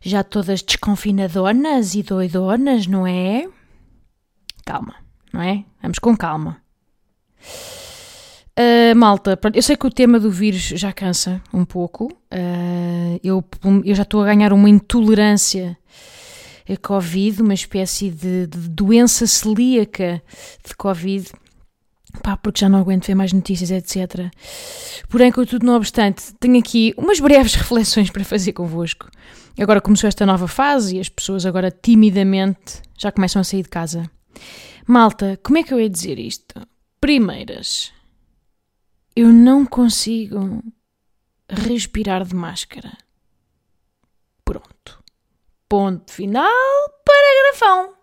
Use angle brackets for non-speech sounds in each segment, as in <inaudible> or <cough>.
Já todas desconfinadonas e doidonas, não é? Calma, não é? Vamos com calma. Uh, malta, eu sei que o tema do vírus já cansa um pouco. Uh, eu, eu já estou a ganhar uma intolerância a Covid, uma espécie de, de doença celíaca de Covid. Pá, porque já não aguento ver mais notícias, etc. Porém, contudo, não obstante, tenho aqui umas breves <laughs> reflexões para fazer convosco. Agora começou esta nova fase e as pessoas agora timidamente já começam a sair de casa. Malta, como é que eu ia dizer isto? Primeiras, eu não consigo respirar de máscara. Pronto. Ponto final, parágrafão.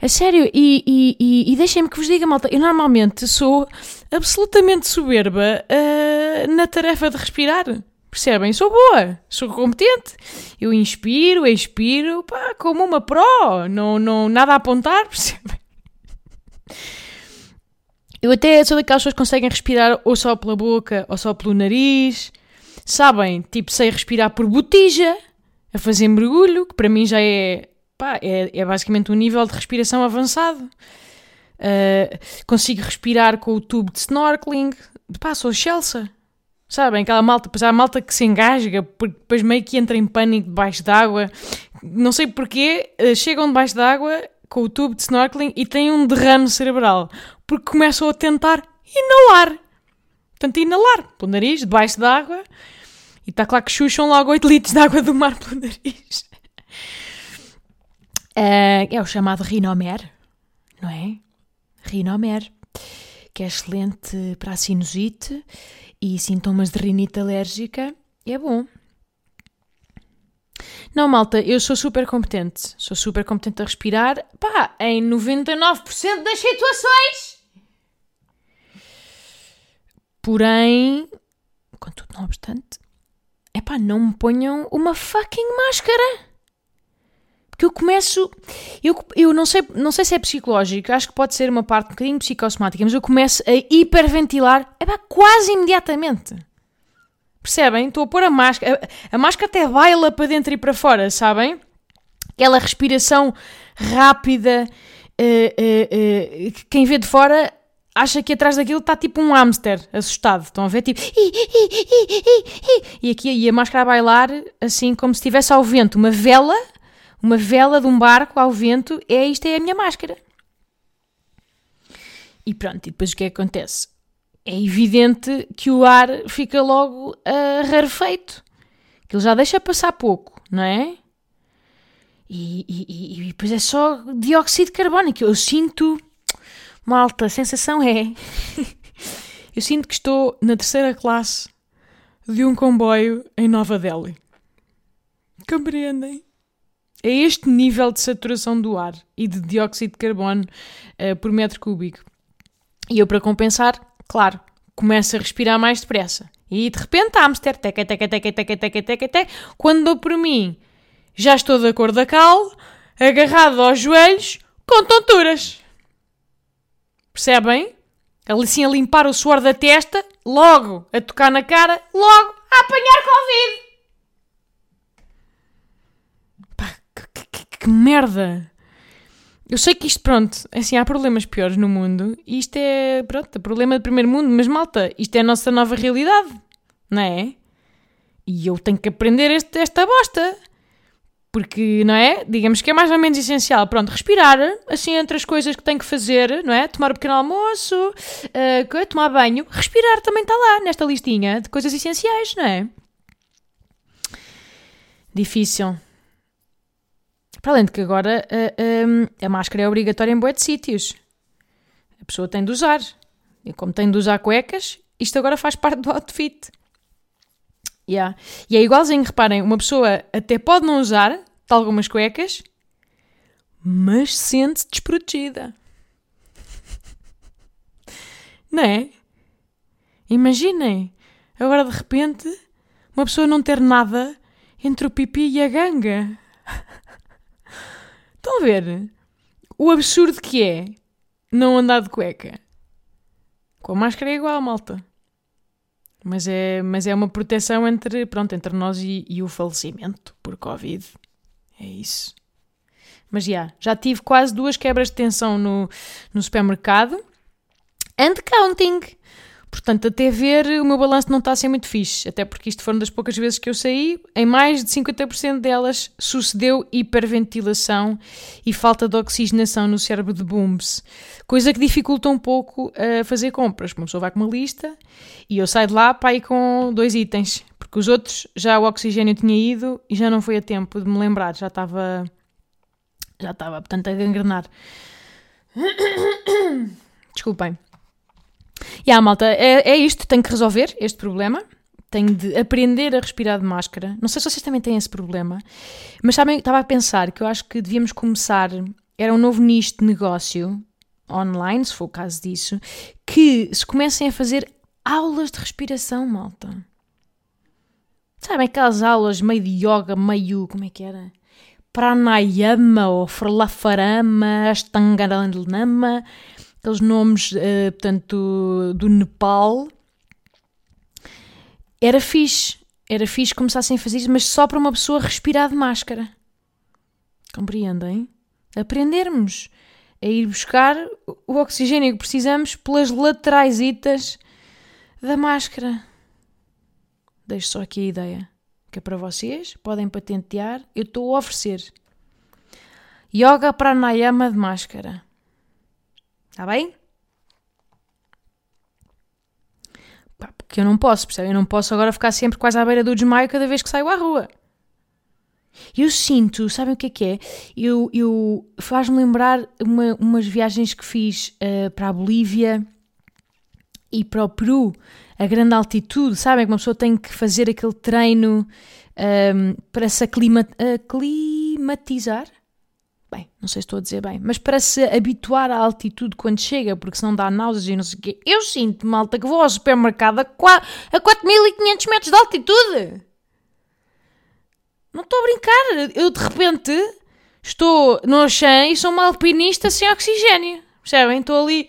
A sério, e, e, e, e deixem-me que vos diga, malta, eu normalmente sou absolutamente soberba uh, na tarefa de respirar. Percebem? Sou boa, sou competente. Eu inspiro, expiro, pá, como uma pró, não, não, nada a apontar, <laughs> percebem? Eu até sou daquelas pessoas que conseguem respirar ou só pela boca ou só pelo nariz. Sabem? Tipo, sei respirar por botija, a fazer mergulho, que para mim já é pá, é, é basicamente um nível de respiração avançado. Uh, consigo respirar com o tubo de snorkeling. Pá, sou Chelsea. Sabem? Aquela malta, depois há malta que se engasga, porque depois meio que entra em pânico debaixo d'água. Não sei porquê, uh, chegam debaixo d'água com o tubo de snorkeling e têm um derrame cerebral. Porque começam a tentar inalar. Portanto, inalar pelo nariz, debaixo d'água. E está claro que chucham logo 8 litros de água do mar pelo nariz. Uh, <laughs> é o chamado Rinomer, não é? Rinomer, que é excelente para a sinusite e sintomas de rinite alérgica. É bom. Não, malta, eu sou super competente. Sou super competente a respirar. Pá, em 99% das situações. Porém, contudo, não obstante, é pá, não me ponham uma fucking máscara que eu começo. Eu, eu não, sei, não sei se é psicológico, acho que pode ser uma parte um bocadinho psicossomática, mas eu começo a hiperventilar epá, quase imediatamente. Percebem? Estou a pôr a máscara. A, a máscara até baila para dentro e para fora, sabem? Aquela respiração rápida. Uh, uh, uh, quem vê de fora acha que atrás daquilo está tipo um hamster assustado. Estão a ver? Tipo. E aqui e a máscara a bailar assim como se estivesse ao vento uma vela uma vela de um barco ao vento, é isto é a minha máscara. E pronto, e depois o que é que acontece? É evidente que o ar fica logo uh, rarefeito. Que ele já deixa passar pouco, não é? E, e, e, depois é só dióxido de carbono, que eu sinto. Malta, a sensação é. <laughs> eu sinto que estou na terceira classe de um comboio em Nova Delhi. Compreendem? A este nível de saturação do ar e de dióxido de carbono uh, por metro cúbico. E eu, para compensar, claro, começo a respirar mais depressa. E de repente, a hamster, teca, teca, teca, teca, teca, teca, teca, quando dou por mim, já estou da cor da cal, agarrado aos joelhos, com tonturas. Percebem? Assim a limpar o suor da testa, logo a tocar na cara, logo a apanhar Covid. Que merda! Eu sei que isto, pronto, assim, há problemas piores no mundo e isto é, pronto, problema do primeiro mundo, mas malta, isto é a nossa nova realidade, não é? E eu tenho que aprender este, esta bosta. Porque, não é? Digamos que é mais ou menos essencial. Pronto, respirar, assim, entre as coisas que tenho que fazer, não é? Tomar um pequeno almoço, uh, tomar banho. Respirar também está lá, nesta listinha de coisas essenciais, não é? Difícil. Para além de que agora a, a, a máscara é obrigatória em boé de sítios. A pessoa tem de usar. E como tem de usar cuecas, isto agora faz parte do outfit. Yeah. E é igualzinho, reparem, uma pessoa até pode não usar, tal algumas cuecas, mas sente-se desprotegida. <laughs> Não é? Imaginem, agora de repente, uma pessoa não ter nada entre o pipi e a ganga. Estão a ver? O absurdo que é não andar de cueca. Com a máscara é igual, malta. Mas é, mas é uma proteção entre, pronto, entre nós e, e o falecimento por Covid. É isso. Mas já, já tive quase duas quebras de tensão no, no supermercado. And counting. Portanto, até ver, o meu balanço não está a ser muito fixe. Até porque isto foram das poucas vezes que eu saí. Em mais de 50% delas sucedeu hiperventilação e falta de oxigenação no cérebro de booms. Coisa que dificulta um pouco a fazer compras. Uma pessoa vai com uma lista e eu saio de lá para ir com dois itens. Porque os outros já o oxigênio tinha ido e já não foi a tempo de me lembrar. Já estava. Já estava, portanto, a gangrenar. <coughs> Desculpem. E a malta, é, é isto, tenho que resolver este problema. Tenho de aprender a respirar de máscara. Não sei se vocês também têm esse problema, mas sabem, estava a pensar que eu acho que devíamos começar. Era um novo nicho de negócio online, se for o caso disso, que se comecem a fazer aulas de respiração, malta. Sabem aquelas aulas meio de yoga, meio. como é que era? Pranayama ou Frlafarama, Astangaranama aqueles nomes, uh, portanto, do, do Nepal. Era fixe, era fixe começassem a fazer isso, mas só para uma pessoa respirar de máscara. Compreendem? Aprendermos a ir buscar o oxigênio que precisamos pelas laterais da máscara. Deixo só aqui a ideia, que é para vocês, podem patentear, eu estou a oferecer. Yoga Pranayama de máscara. Está bem? Pá, porque eu não posso, percebem? Eu não posso agora ficar sempre quase à beira do desmaio cada vez que saio à rua. Eu sinto, sabem o que é que é? Eu, eu faz-me lembrar uma, umas viagens que fiz uh, para a Bolívia e para o Peru, a grande altitude, sabem? Que uma pessoa tem que fazer aquele treino um, ehm, para se aclimatizar. Bem, não sei se estou a dizer bem, mas para se habituar à altitude quando chega, porque senão dá náuseas e não sei o quê. Eu sinto, malta, que vou ao supermercado a, 4500 metros de altitude. Não estou a brincar. Eu, de repente, estou no oceano e sou uma alpinista sem oxigênio. Percebem? Estou ali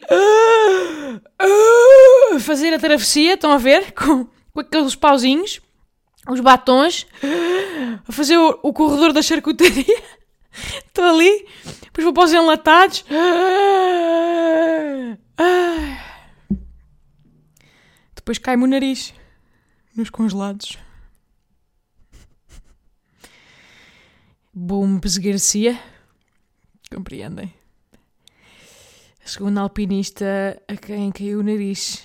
a fazer a travessia, estão a ver? <laughs> Com, com aqueles pauzinhos, os batons, a fazer o, o corredor da charcutaria. Estou ali, depois vou para os enlatados. Depois cai-me o nariz nos congelados. Bombes Garcia. Compreendem? A segunda alpinista a quem caiu o nariz.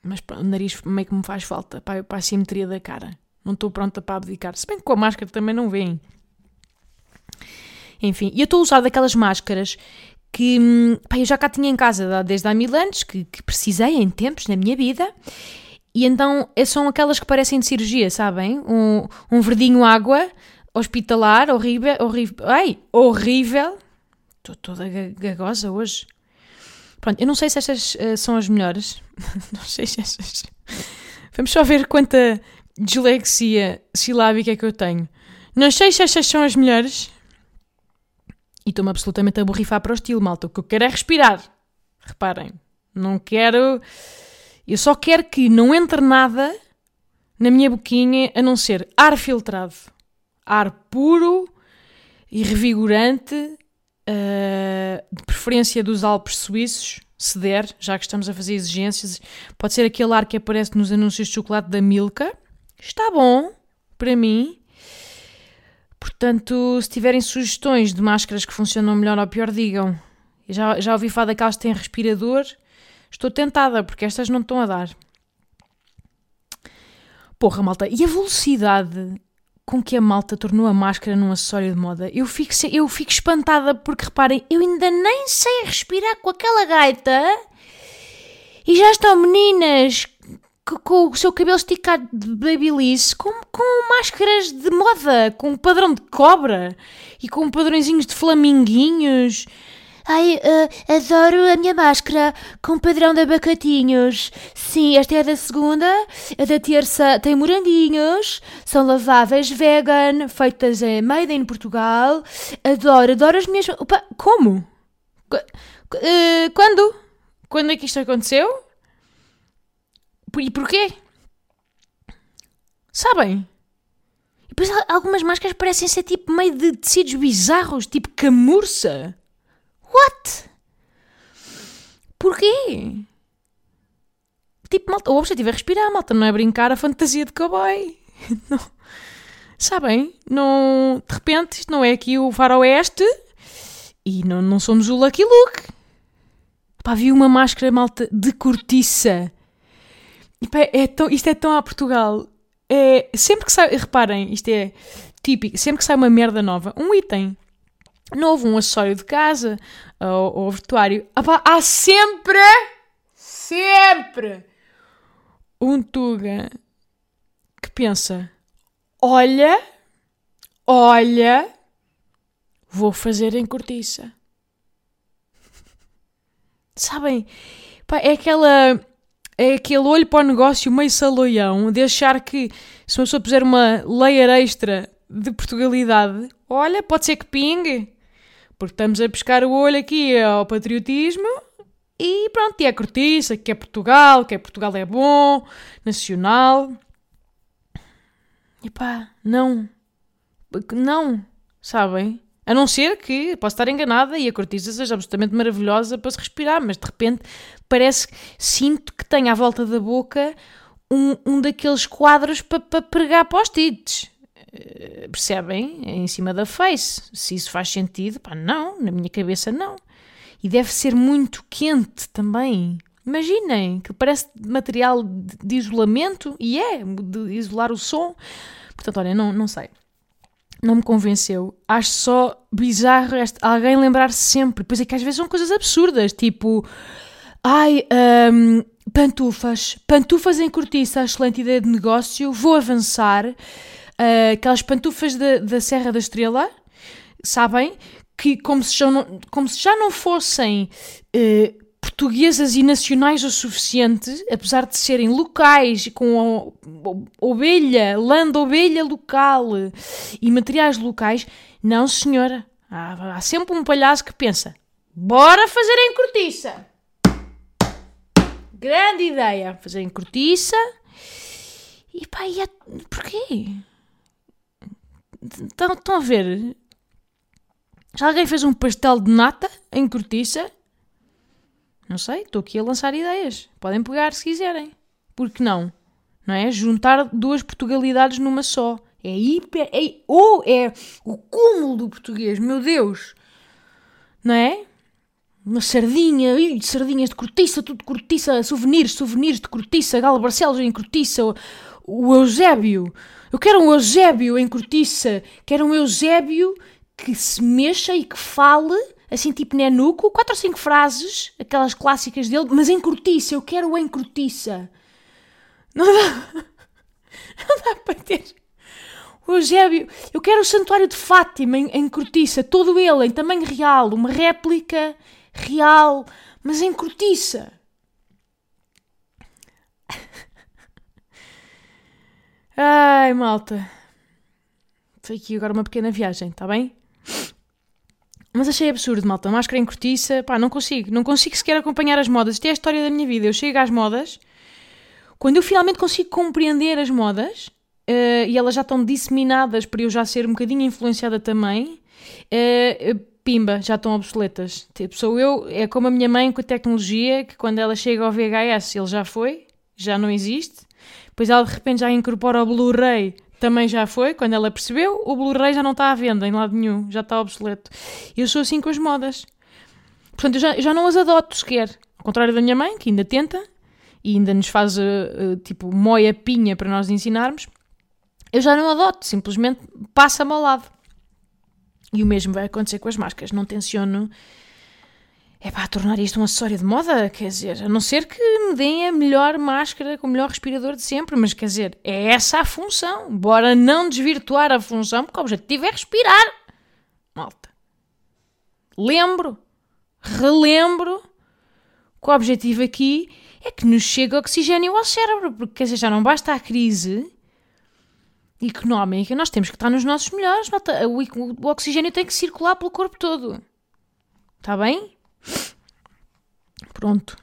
Mas o nariz meio que me faz falta para, para a simetria da cara. Não estou pronta para abdicar. Se bem que com a máscara também não vem. Enfim, e eu estou a usar daquelas máscaras que hum, pá, eu já cá tinha em casa desde há mil anos, que, que precisei em tempos na minha vida. E então é, são aquelas que parecem de cirurgia, sabem? Um, um verdinho água, hospitalar, horrível, horrível. Ai, horrível. Estou toda gagosa hoje. Pronto, eu não sei se estas uh, são as melhores. <laughs> não sei se estas. Vamos só ver quanta, dislexia silábica que eu tenho. Não sei se estas são as melhores. E estou-me absolutamente a borrifar para o estilo, malta. O que eu quero é respirar. Reparem. Não quero. Eu só quero que não entre nada na minha boquinha a não ser ar filtrado. Ar puro e revigorante, uh, de preferência dos Alpes suíços, se der, já que estamos a fazer exigências. Pode ser aquele ar que aparece nos anúncios de chocolate da Milka está bom para mim. Portanto, se tiverem sugestões de máscaras que funcionam melhor ou pior, digam. Já, já ouvi falar daquelas que têm respirador. Estou tentada, porque estas não estão a dar. Porra, malta, e a velocidade com que a malta tornou a máscara num acessório de moda? Eu fico, eu fico espantada, porque reparem, eu ainda nem sei respirar com aquela gaita. E já estão meninas com o seu cabelo esticado de babyliss, com, com máscaras de moda, com um padrão de cobra e com padrõezinhos de flaminguinhos. Ai, uh, adoro a minha máscara com padrão de abacatinhos. Sim, esta é da segunda. A da terça tem moranguinhos. São laváveis vegan, feitas em Made in Portugal. Adoro, adoro as minhas. Opa, como? Uh, quando? Quando é que isto aconteceu? E porquê? Sabem? E depois algumas máscaras parecem ser tipo meio de tecidos bizarros, tipo camurça. What? Porquê? Tipo, malta, o objetivo é respirar, malta, não é brincar a fantasia de cowboy. <laughs> Não. Sabem? Não, de repente, isto não é aqui o faroeste e não, não somos o Lucky Luke. Pá, vi uma máscara, malta, de cortiça. É tão, isto é tão a Portugal. É, sempre que sai, reparem, isto é típico, sempre que sai uma merda nova, um item novo, um acessório de casa ou, ou vestuário, há sempre, sempre um Tuga que pensa: olha, olha, vou fazer em cortiça. Sabem? É aquela. É aquele olho para o negócio meio saloião de achar que se uma pessoa puser uma layer extra de Portugalidade, olha, pode ser que pingue. Porque estamos a pescar o olho aqui ao patriotismo e pronto, e é cortiça, que é Portugal, que é Portugal é bom, nacional. E pá, não. Não, sabem? A não ser que, posso estar enganada e a cortiça seja absolutamente maravilhosa para se respirar, mas de repente parece, sinto que tenho à volta da boca um, um daqueles quadros para, pregar post-its. Eh, percebem? Em cima da face. Se isso faz sentido, pá, não, na minha cabeça não. E deve ser muito quente também. Imaginem, que parece material de isolamento, e é, de isolar o som. Portanto, olha, não, não sei. Não me convenceu. Acho só bizarro este, alguém lembrar-se sempre. Pois é que às vezes são coisas absurdas, tipo... Ai, um, pantufas. Pantufas em cortiça, excelente ideia de negócio. Vou avançar uh, aquelas pantufas da, da Serra da Estrela, sabem? Que como se já não, como se já não fossem uh, portuguesas e nacionais o suficiente, apesar de serem locais, com ovelha, lã de ovelha local e materiais locais, não senhora. Há, há sempre um palhaço que pensa, bora fazer em cortiça. Grande ideia, fazer em cortiça. E pá, e é... porquê? Estão a ver? Já alguém fez um pastel de nata em cortiça? Não sei, estou aqui a lançar ideias. Podem pegar se quiserem. Por que não? Não é? Juntar duas Portugalidades numa só. É hiper. É, ou é o cúmulo do português, meu Deus! Não é? Uma sardinha, ui, sardinhas de cortiça, tudo de cortiça, souvenirs, souvenirs de cortiça, Galo Barcelos em cortiça, o, o Eusébio, eu quero um Eusébio em cortiça. Quero um Eusébio que se mexa e que fale, assim tipo nenuco, quatro ou cinco frases, aquelas clássicas dele, mas em cortiça. Eu quero em cortiça. Não dá. <laughs> Não dá para ter. O Eusébio, eu quero o Santuário de Fátima em, em cortiça, todo ele em tamanho real, uma réplica real, mas em cortiça. <laughs> Ai, malta. Foi aqui agora uma pequena viagem, está bem? Mas achei absurdo, malta. Máscara em cortiça, pá, não consigo. Não consigo sequer acompanhar as modas. Isto é a história da minha vida. Eu chego às modas. Quando eu finalmente consigo compreender as modas, uh, e elas já estão disseminadas para eu já ser um bocadinho influenciada também, uh, pimba, já estão obsoletas. Tipo, sou eu, é como a minha mãe com a tecnologia, que quando ela chega ao VHS ele já foi, já não existe. Depois ela de repente já incorpora o Blu-ray, também já foi, quando ela percebeu, o Blu-ray já não está à venda em lado nenhum, já está obsoleto. Eu sou assim com as modas. Portanto, eu já, eu já não as adoto sequer. Ao contrário da minha mãe, que ainda tenta e ainda nos faz uh, tipo moia pinha para nós ensinarmos. Eu já não adoto, simplesmente passa-me ao lado. E o mesmo vai acontecer com as máscaras. Não tenciono é para tornar isto um acessório de moda, quer dizer, a não ser que me deem a melhor máscara com o melhor respirador de sempre, mas quer dizer, é essa a função. Bora não desvirtuar a função, porque o objetivo é respirar. Malta. Lembro, relembro que o objetivo aqui é que nos chegue oxigênio ao cérebro, porque quer dizer, já não basta a crise económica, nós temos que estar nos nossos melhores, malta. O, o oxigênio tem que circular pelo corpo todo. Está bem? Pronto.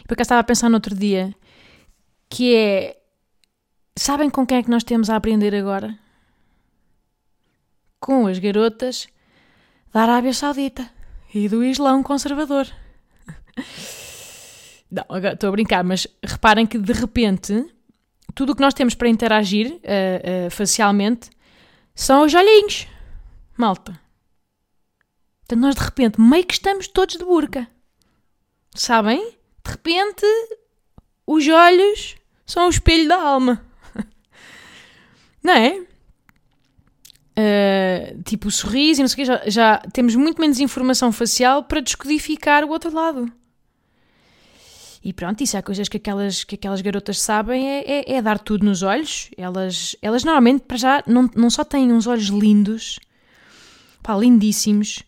E por acaso estava a pensar no outro dia que é. Sabem com quem é que nós temos a aprender agora? Com as garotas da Arábia Saudita e do Islão conservador. <laughs> Não, agora estou a brincar, mas reparem que de repente tudo o que nós temos para interagir uh, uh, facialmente são os olhinhos. Malta. Então nós de repente meio que estamos todos de burca. Sabem? De repente os olhos são o espelho da alma. <laughs> Não é? Uh, tipo o sorriso e não sei o quê, já, já temos muito menos informação facial para descodificar o outro lado. E pronto, isso há coisas que aquelas, que aquelas garotas sabem é, é, é, dar tudo nos olhos. Elas, elas normalmente, para já, não, não só têm uns olhos lindos, pá, lindíssimos,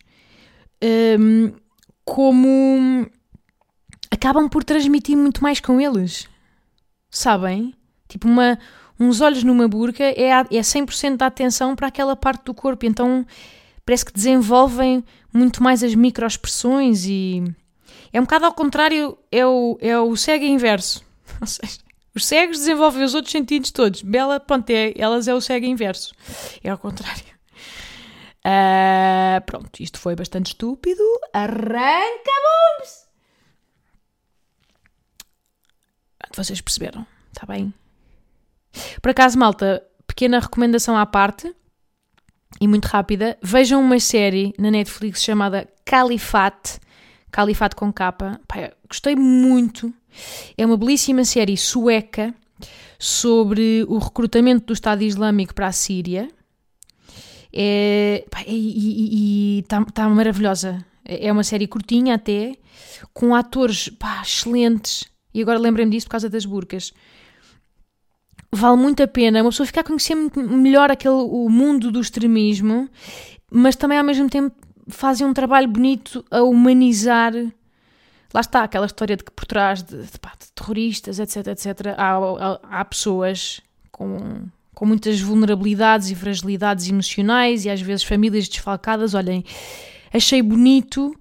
um, como acabam por transmitir muito mais com eles. Sabem? Tipo, uma, uns olhos numa burca é, é 100% da atenção para aquela parte do corpo. Então parece que desenvolvem muito mais as microexpressões e. É um bocado ao contrário, é o, é o cego inverso. <laughs> Ou seja, os cegos desenvolvem os outros sentidos todos. Bela, pronto, é, elas é o cego inverso. É ao contrário. Uh, pronto, isto foi bastante estúpido. Arranca bombs! Vocês perceberam, está bem? Por acaso, malta, pequena recomendação à parte e muito rápida. Vejam uma série na Netflix chamada Califate. Califate com capa. Pai, gostei muito. É uma belíssima série sueca sobre o recrutamento do Estado Islâmico para a Síria é, e está tá maravilhosa. É uma série curtinha até, com atores pá, excelentes. E agora lembrei-me disso por causa das burcas. Vale muito a pena uma pessoa ficar a conhecer melhor aquele, o mundo do extremismo, mas também ao mesmo tempo fazem um trabalho bonito a humanizar. Lá está aquela história de que por trás de, de, pá, de terroristas, etc, etc, há, há, há pessoas com com muitas vulnerabilidades e fragilidades emocionais e às vezes famílias desfalcadas. Olhem, achei bonito,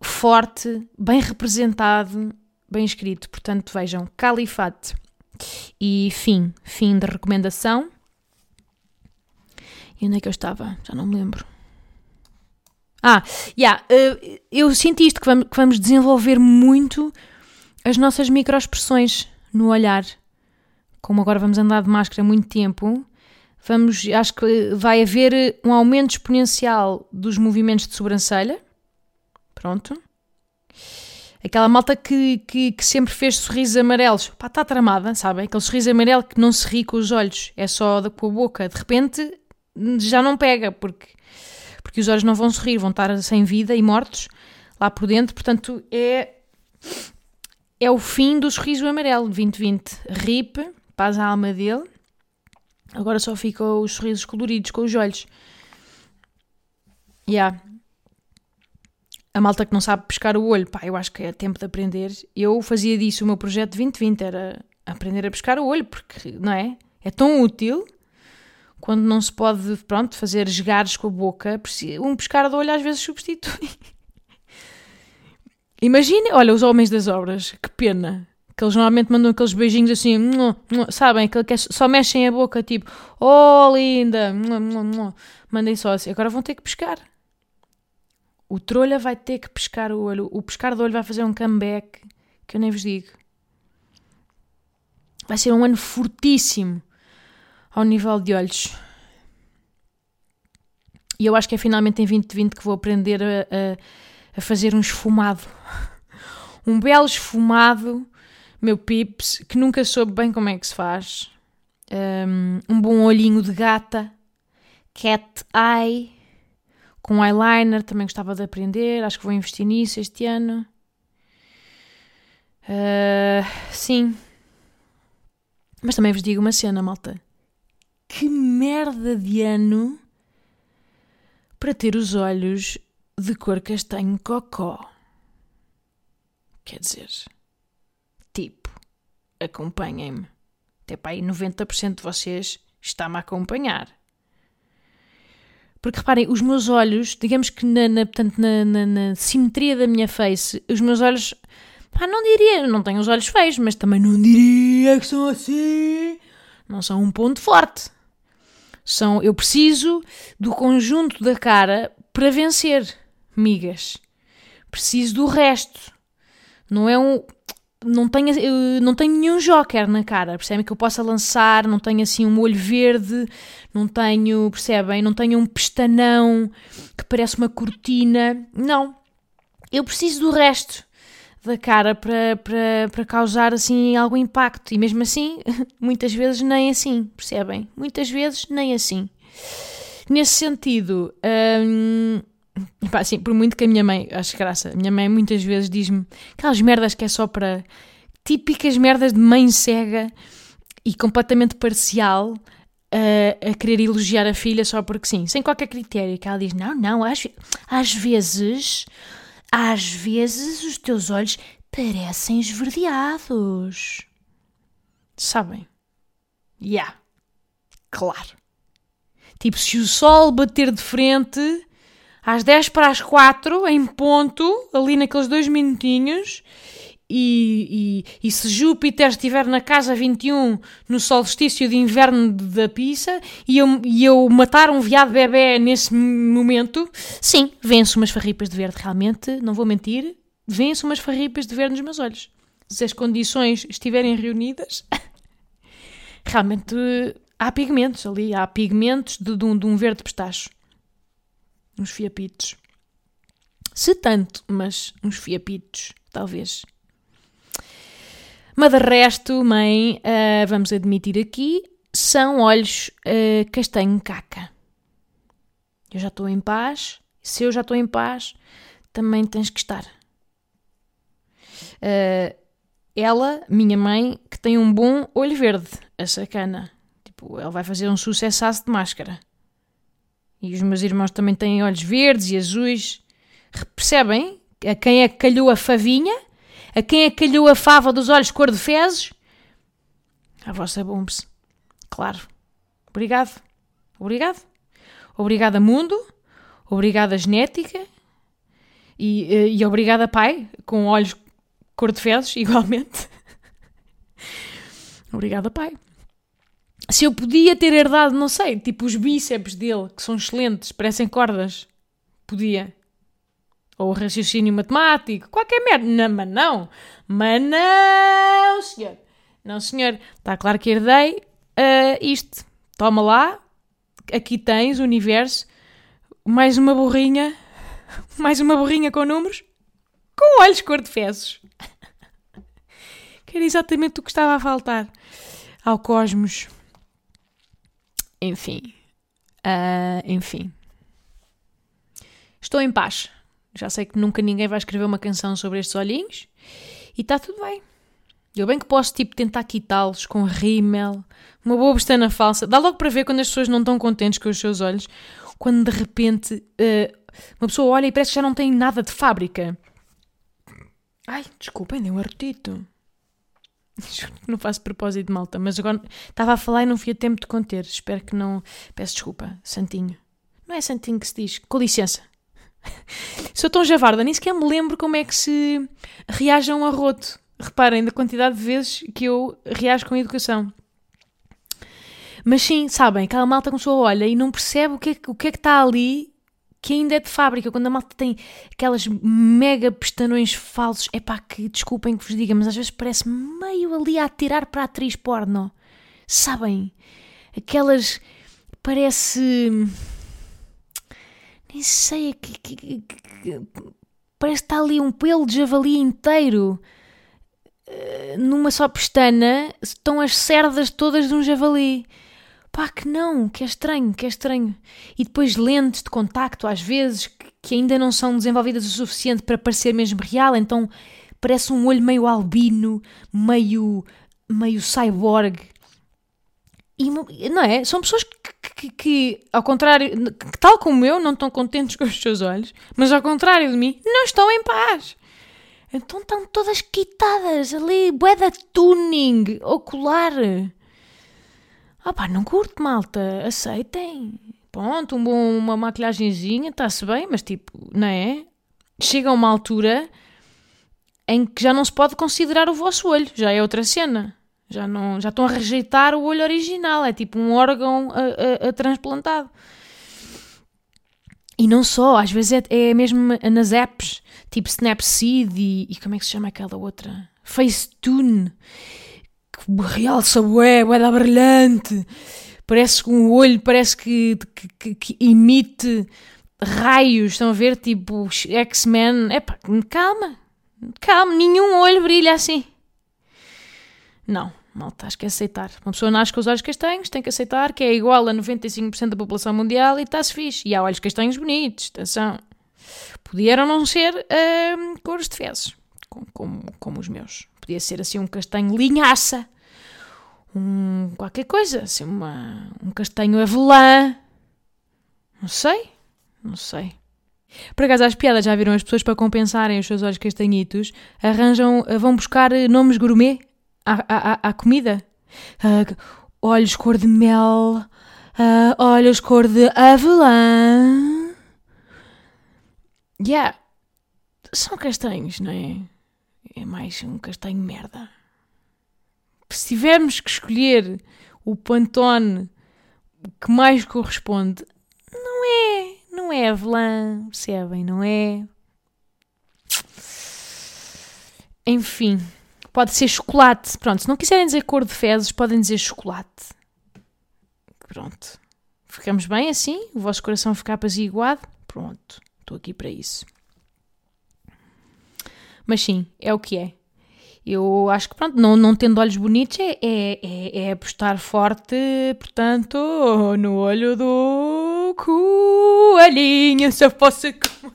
forte, bem representado, bem escrito. Portanto, vejam, Califate. E fim, fim da recomendação. E onde é que eu estava? Já não me lembro. Ah, yeah, uh, eu sinto isto, que vamos desenvolver muito as nossas microexpressões no olhar como agora vamos andar de máscara muito tempo, vamos, acho que vai haver um aumento exponencial dos movimentos de sobrancelha. Pronto. Aquela malta que, que, que sempre fez sorrisos amarelos, pá, está tramada, sabem? Aquele sorriso amarelo que não se ri com os olhos, é só com a boca. De repente já não pega, porque, porque os olhos não vão sorrir, vão estar sem vida e mortos lá por dentro. Portanto, é, é o fim do sorriso amarelo 2020. RIP, paz à alma dele. Agora só ficam os sorrisos coloridos com os olhos. Yeah. A malta que não sabe pescar o olho, pá, eu acho que é tempo de aprender. Eu fazia disso o meu projeto de 2020, era aprender a pescar o olho, porque, não é? É tão útil quando não se pode, pronto, fazer esgares com a boca. Um pescar do olho às vezes substitui. <laughs> Imagina, olha, os homens das obras, que pena que eles normalmente mandam aqueles beijinhos assim, sabem, aquele que é, só mexem a boca, tipo, oh linda, mandem só assim. Agora vão ter que pescar. O trolha vai ter que pescar o olho. O pescar do olho vai fazer um comeback que eu nem vos digo. Vai ser um ano fortíssimo ao nível de olhos. E eu acho que é finalmente em 2020 que vou aprender a, a, a fazer um esfumado. <laughs> Um belo esfumado meu pips, que nunca soube bem como é que se faz. Um, um bom olhinho de gata, cat eye, com eyeliner, também gostava de aprender, acho que vou investir nisso este ano. Uh, sim. Mas também vos digo uma cena, malta. Que merda de ano para ter os olhos de cor castanho cocó. Quer dizer, acompanhem-me. Até para aí 90% de vocês está-me a acompanhar. Porque reparem, os meus olhos, digamos que na, na portanto, na, na, na, simetria da minha face, os meus olhos, pá, não diria, não tenho os olhos feios, mas também não diria que são assim. Não são um ponto forte. São, eu preciso do conjunto da cara para vencer, migas. Preciso do resto. Não é um, não tenho, não tenho nenhum joker na cara, percebem? Que eu possa lançar, não tenho assim um olho verde, não tenho, percebem? Não tenho um pestanão que parece uma cortina. Não. Eu preciso do resto da cara para, para, para causar assim algum impacto. E mesmo assim, <laughs> muitas vezes nem assim, percebem? Muitas vezes nem assim. Nesse sentido, hum, Pá, assim, por muito que a minha mãe, acho graça, a minha mãe muitas vezes diz-me aquelas merdas que é só para. típicas merdas de mãe cega e completamente parcial a, a querer elogiar a filha só porque sim, sem qualquer critério. Que ela diz: não, não, às, às vezes, às vezes os teus olhos parecem esverdeados. Sabem? Ya. Yeah. Claro. Tipo, se o sol bater de frente às 10 para as 4, em ponto, ali naqueles dois minutinhos, e, e, e, se Júpiter estiver na casa 21 no solstício de inverno da pizza e eu, e eu matar um veado bebê nesse momento, sim, venço umas farripas de verde, realmente, não vou mentir, venço umas farripas de verde nos meus olhos. Se as condições estiverem reunidas, <laughs> realmente há pigmentos ali, há pigmentos de, de, um, de um verde pistacho uns fiapitos. Se tanto, mas uns fiapitos, talvez. Mas de resto, mãe, uh, vamos admitir aqui, são olhos uh, castanho caca. Eu já estou em paz. Se eu já estou em paz, também tens que estar. Uh, ela, minha mãe, que tem um bom olho verde, a sacana. Tipo, ela vai fazer um sucesso de máscara. E os meus irmãos também têm olhos verdes e azuis. Percebem? A quem é que calhou a favinha? A quem é que calhou a fava dos olhos cor de fezes? A vossa Bumps. Claro. Obrigado. Obrigado. Obrigada, mundo. Obrigada, genética. E, eh, e obrigada, pai, com olhos cor de fezes, <laughs> igualmente. obrigada, pai se eu podia ter herdado, não sei, tipo os bíceps dele, que são excelentes, parecem cordas. Podia. Ou raciocínio matemático, qualquer merda. Não, mas não. Mas não, senhor. Não, senhor. Está claro que herdei uh, isto. Toma lá. Aqui tens o universo. Mais uma borrinha. <laughs> Mais uma borrinha com números. Com olhos cor de fezes. <laughs> que era exatamente o que estava a faltar ao cosmos. Enfim. Uh, enfim. Estou em paz. Já sei que nunca ninguém vai escrever uma canção sobre estes olhinhos. E está tudo bem. Eu bem que posso, tipo, tentar quitá-los com rímel, uma boa pestana falsa. Dá logo para ver quando as pessoas não estão contentes com os seus olhos. Quando de repente uh, uma pessoa olha e parece que já não tem nada de fábrica. Ai, desculpem, deu um artito. <laughs> não faço propósito de malta, mas agora estava a falar e não fui a tempo de conter. Espero que não. Peço desculpa, Santinho. Não é Santinho que se diz. Com licença. <laughs> Sou tão javarda, nem sequer me lembro como é que se reage a um arroto. Reparem da quantidade de vezes que eu reajo com educação. Mas sim, sabem, aquela malta começou a olha e não percebe o que, é, o que é que está ali que ainda é de fábrica, quando a malta tem aquelas mega pestanões falsos, é pá, que desculpem que vos diga, mas às vezes parece meio ali a atirar para a atriz porno. Sabem? Aquelas. Parece. Nem sei. Que, que, que, parece que está ali um pelo de javali inteiro. Eh, numa só pestana estão as cerdas todas de um javali. Pá, que não, que é estranho, que é estranho. E depois lentes de contacto, às vezes, que, ainda não são desenvolvidas o suficiente para parecer mesmo real, então parece um olho meio albino, meio, meio cyborg. E, não é? São pessoas que, que, que, ao contrário, que, tal como eu, não estão contentes com os seus olhos, mas ao contrário de mim, não estão em paz. Então estão todas quitadas ali, bué da tuning, ocular. Ah pá, não curto, malta, aceitem. Pronto, um bom, uma maquilhagemzinha, está-se bem, mas tipo, não é? Chega a uma altura em que já não se pode considerar o vosso olho, já é outra cena. Já, não, já estão a rejeitar o olho original, é tipo um órgão a, a, a transplantado. E não só, às vezes é, é mesmo nas apps, tipo Snapseed e, e como é que se chama aquela outra? Facetune, que realça bué, bué da brilhante. Parece que um olho, parece que, que, que emite raios, estão a ver? Tipo X-Men. Epá, calma, calma, nenhum olho brilha assim. Não, malta, acho que é aceitar. Uma pessoa nasce com os olhos castanhos, tem que aceitar que é igual a 95% da população mundial e está-se fixe. E há olhos castanhos bonitos, atenção. Podiam não ser uh, cores de fezes, como, como, como, os meus. Podia ser assim um castanho linhaça, um qualquer coisa, assim uma, um castanho avelã. Não sei, não sei. Por acaso, as piadas já viram as pessoas para compensarem os seus olhos castanhitos, arranjam, vão buscar nomes gourmet à, à, à comida. Uh, olhos cor de mel, uh, olhos cor de avelã. Yeah. São castanhos, não é? É mais um castanho merda. Se tivermos que escolher o pantone que mais corresponde, não é, não é avelã, percebem? Não é? Enfim. Pode ser chocolate. Pronto, se não quiserem dizer cor de fezes, podem dizer chocolate. Pronto. Ficamos bem assim? O vosso coração fica apaziguado? Pronto. Estou aqui para isso. Mas sim, é o que é. Eu acho que, pronto, não, não tendo olhos bonitos é, é, é, é apostar forte, portanto, no olho do coelhinho. Se eu fosse como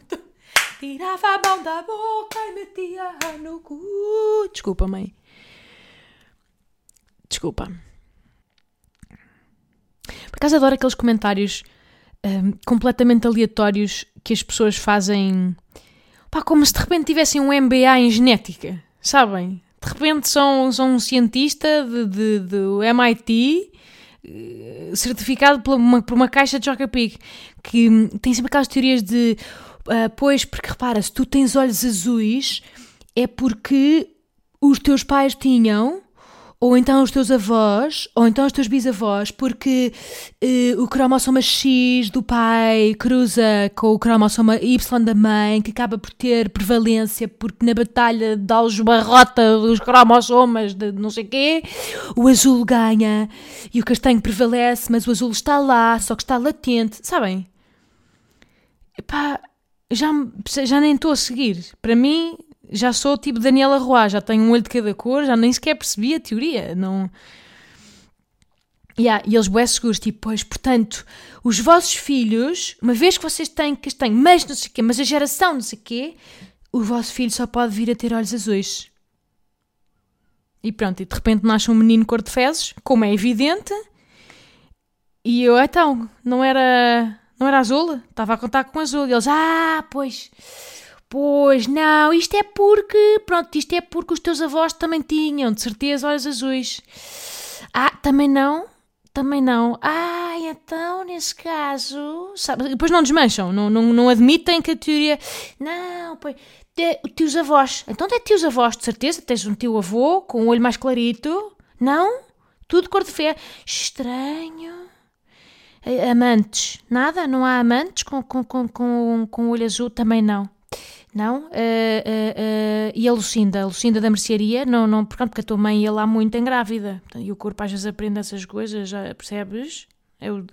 Tirava a mão da boca e metia no cu. Desculpa, mãe. Desculpa. Por acaso adoro aqueles comentários um, completamente aleatórios que as pessoas fazem. Pá, como se de repente tivessem um MBA em genética, sabem? De repente são, são um cientista de, de, do MIT eh, certificado por uma, por uma caixa de Joca Pig que tem sempre aquelas teorias de Uh, pois, porque repara, se tu tens olhos azuis, é porque os teus pais tinham, ou então os teus avós, ou então os teus bisavós, porque uh, o cromossoma X do pai cruza com o cromossoma Y da mãe, que acaba por ter prevalência, porque na batalha de aljubarrota dos cromossomas de não sei quê, o azul ganha e o castanho prevalece, mas o azul está lá, só que está latente, sabem? Epá, já, já nem estou a seguir. Para mim, já sou tipo Daniela Roy, já tenho um olho de cada cor, já nem sequer percebi a teoria. Não. Yeah, e eles bué seguros, tipo, pois, portanto, os vossos filhos, uma vez que vocês têm castanho, mas não sei o quê, mas a geração não sei o quê, o vosso filho só pode vir a ter olhos azuis. E pronto, e de repente nasce um menino cor de fezes, como é evidente, e eu, então, não era não era azul? Estava a contar com azul. E eles, ah, pois. Pois, não, isto é porque, pronto, isto é porque os teus avós também tinham, de certeza, olhos azuis. Ah, também não? Também não. Ah, então, nesse caso, sabe, depois não desmancham, não, não, não admitem que a teoria, não, pois, te, teus avós, então é teus avós, de certeza, tens um teu avô com o um olho mais clarito, não? Tudo cor de fé. Estranho. Amantes, nada? Não há amantes com, com, com, com, com olho azul? Também não. Não? Uh, uh, uh, e a Lucinda? A Lucinda da mercearia? Não, não, porque a tua mãe ia lá muito engrávida. E o corpo às vezes aprende essas coisas, já percebes? É, o,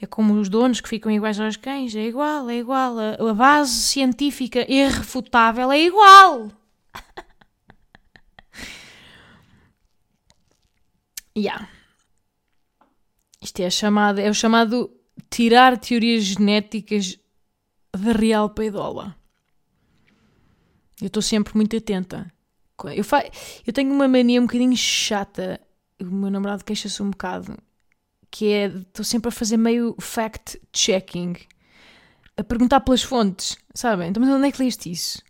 é como os donos que ficam iguais aos cães. É igual, é igual. A, a base científica irrefutável é igual. <laughs> yeah. Isto é, chamado, é o chamado tirar teorias genéticas da real peidola. Eu estou sempre muito atenta. Eu, fa... eu tenho uma mania um bocadinho chata. O meu namorado queixa-se um bocado. Que é, estou sempre a fazer meio fact-checking. A perguntar pelas fontes, sabem? Então, mas onde é que leste isso?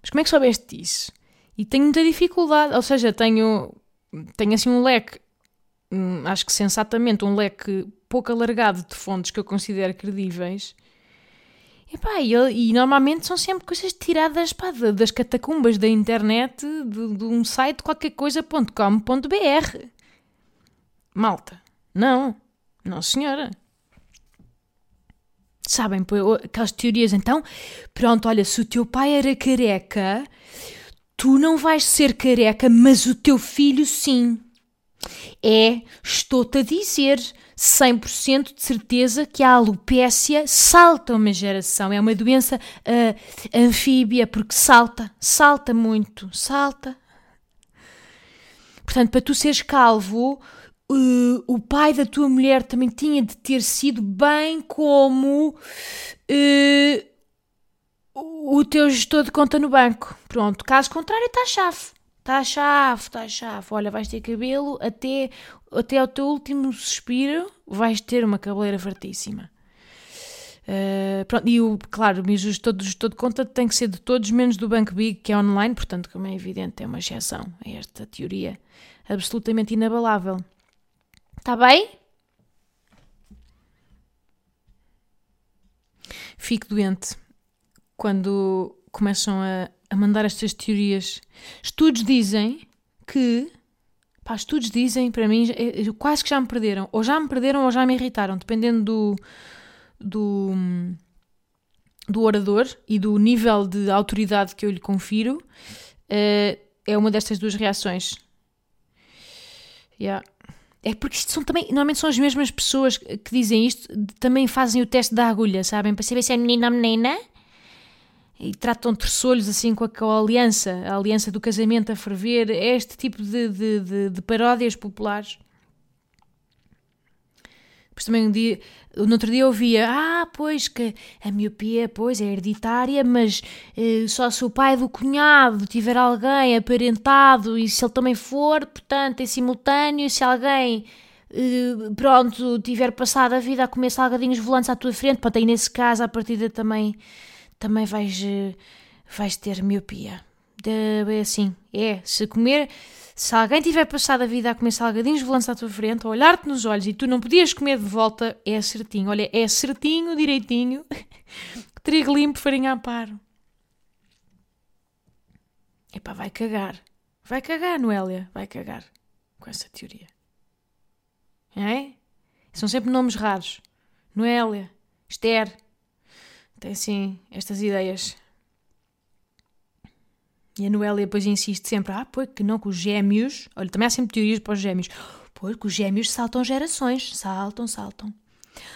Mas como é que soubeste disso? E tenho muita dificuldade. Ou seja, tenho, tenho assim um leque, hum, acho que sensatamente, um leque pouco alargado de fontes que eu considero credíveis Epá, e, e normalmente são sempre coisas tiradas pá, das catacumbas da internet, de, de um site qualquer coisa.com.br. Malta, não, não senhora. Sabem, aquelas teorias, então, pronto, olha, se o teu pai era careca, tu não vais ser careca, mas o teu filho sim. É, estou-te a dizer, 100% de certeza que a alopécia salta uma geração. É uma doença uh, anfíbia, porque salta, salta muito, salta. Portanto, para tu seres calvo, uh, o pai da tua mulher também tinha de ter sido bem como uh, o teu gestor de conta no banco. Pronto, caso contrário, está chave. Está chave, está chave. Olha, vais ter cabelo até, até ao teu último suspiro, vais ter uma cabeleira fartíssima. Uh, pronto, e o, claro, o gestor, o gestor de conta tem que ser de todos, menos do Banco Big, que é online, portanto, como é evidente, é uma exceção a esta teoria absolutamente inabalável. Está bem? Fico doente quando começam a, a mandar estas teorias. Estudos dizem que. Pá, estudos dizem, para mim, quase que já me perderam. Ou já me perderam ou já me irritaram, dependendo do. do do orador e do nível de autoridade que eu lhe confiro, uh, é uma destas duas reações. Yeah. É porque isto são também, normalmente são as mesmas pessoas que dizem isto, também fazem o teste da agulha, sabem? Para saber se é menino ou menina e tratam terçolhos assim com a, com a, aliança, a aliança do casamento a ferver, é este tipo de, de, de, de paródias populares. Depois também um dia, no outro dia eu ouvia, ah, pois que a miopia, pois, é hereditária, mas eh, só se o pai do cunhado tiver alguém aparentado e se ele também for, portanto, em simultâneo, se alguém, eh, pronto, tiver passado a vida a comer salgadinhos volantes à tua frente, pronto, aí nesse caso, a partida também também vais, eh, vais ter miopia. É assim, é, se comer, se alguém tiver passado a vida a comer salgadinhos volantes à tua frente, a olhar-te nos olhos e tu não podias comer de volta, é certinho. Olha, é certinho, direitinho, <laughs> trigo limpo, farinha a paro. Epá, vai cagar. Vai cagar, Noélia, vai cagar com essa teoria. É? São sempre nomes raros. Noélia, Esther, tem sim estas ideias. E a Noélia depois insiste sempre: ah, pois que não, que os gêmeos. Olha, também há sempre teorias para os gêmeos. Pois que os gêmeos saltam gerações. Saltam, saltam.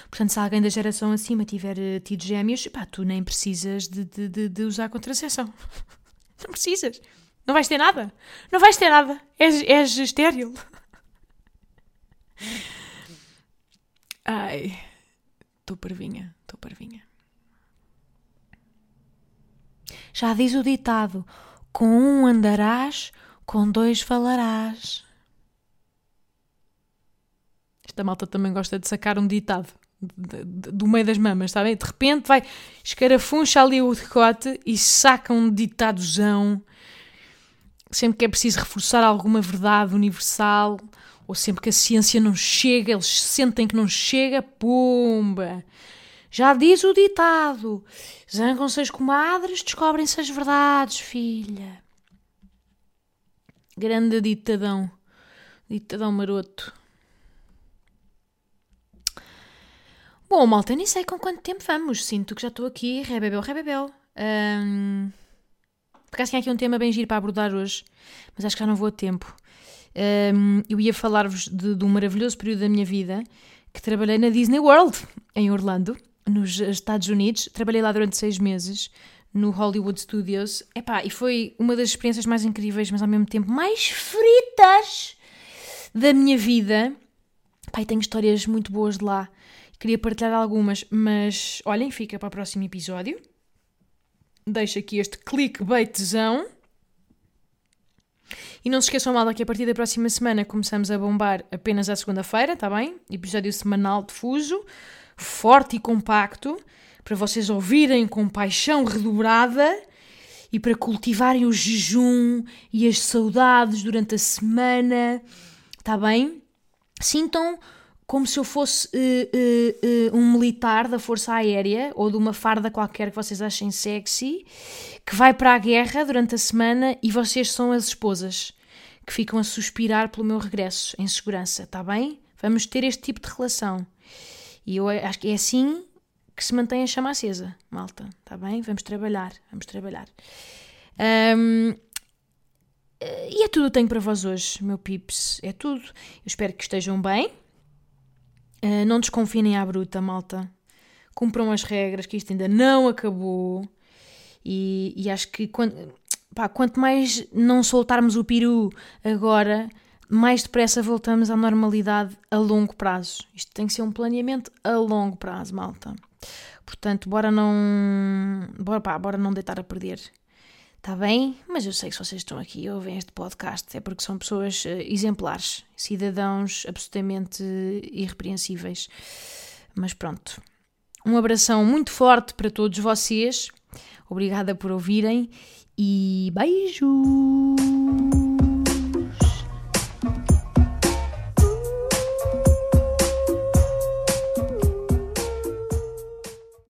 Portanto, se alguém da geração acima tiver uh, tido gêmeos, pá, tu nem precisas de, de, de, de usar contracepção. <laughs> não precisas. Não vais ter nada. Não vais ter nada. És, és estéril. <laughs> Ai, estou parvinha, estou parvinha. Já diz o ditado: com um andarás, com dois falarás. Esta malta também gosta de sacar um ditado do meio das mamas, está bem? De repente vai, escarafuncha ali o decote e saca um ditadozão. Sempre que é preciso reforçar alguma verdade universal, ou sempre que a ciência não chega, eles sentem que não chega, pumba! Já diz o ditado: zangam-se as comadres, descobrem-se as verdades, filha. Grande ditadão, ditadão maroto. Bom, malta, nem sei com quanto tempo vamos. Sinto que já estou aqui, rebebel, rebebel. Um, por acaso aqui um tema bem giro para abordar hoje, mas acho que já não vou a tempo. Um, eu ia falar-vos de, de um maravilhoso período da minha vida que trabalhei na Disney World, em Orlando nos Estados Unidos. Trabalhei lá durante seis meses no Hollywood Studios. Epá, e foi uma das experiências mais incríveis, mas ao mesmo tempo mais fritas da minha vida. Pai, tenho histórias muito boas de lá. Queria partilhar algumas, mas olhem, fica para o próximo episódio. Deixo aqui este clickbaitzão. E não se esqueçam, malta, que a partir da próxima semana começamos a bombar apenas à segunda-feira, tá bem? Episódio semanal de Fuso, forte e compacto, para vocês ouvirem com paixão redobrada e para cultivarem o jejum e as saudades durante a semana, tá bem? Sintam como se eu fosse uh, uh, uh, um militar da Força Aérea ou de uma farda qualquer que vocês achem sexy, que vai para a guerra durante a semana e vocês são as esposas que ficam a suspirar pelo meu regresso em segurança, está bem? Vamos ter este tipo de relação. E eu acho que é assim que se mantém a chama acesa, malta, está bem? Vamos trabalhar, vamos trabalhar. Um, e é tudo que tenho para vós hoje, meu pips, é tudo. Eu espero que estejam bem Uh, não desconfinem à bruta, malta. Cumpram as regras, que isto ainda não acabou. E, e acho que quando, pá, quanto mais não soltarmos o peru agora, mais depressa voltamos à normalidade a longo prazo. Isto tem que ser um planeamento a longo prazo, malta. Portanto, bora não. Bora, pá, bora não deitar a perder. Está bem? Mas eu sei que se vocês estão aqui e ouvem este podcast é porque são pessoas uh, exemplares, cidadãos absolutamente irrepreensíveis. Mas pronto. Um abração muito forte para todos vocês. Obrigada por ouvirem e beijo!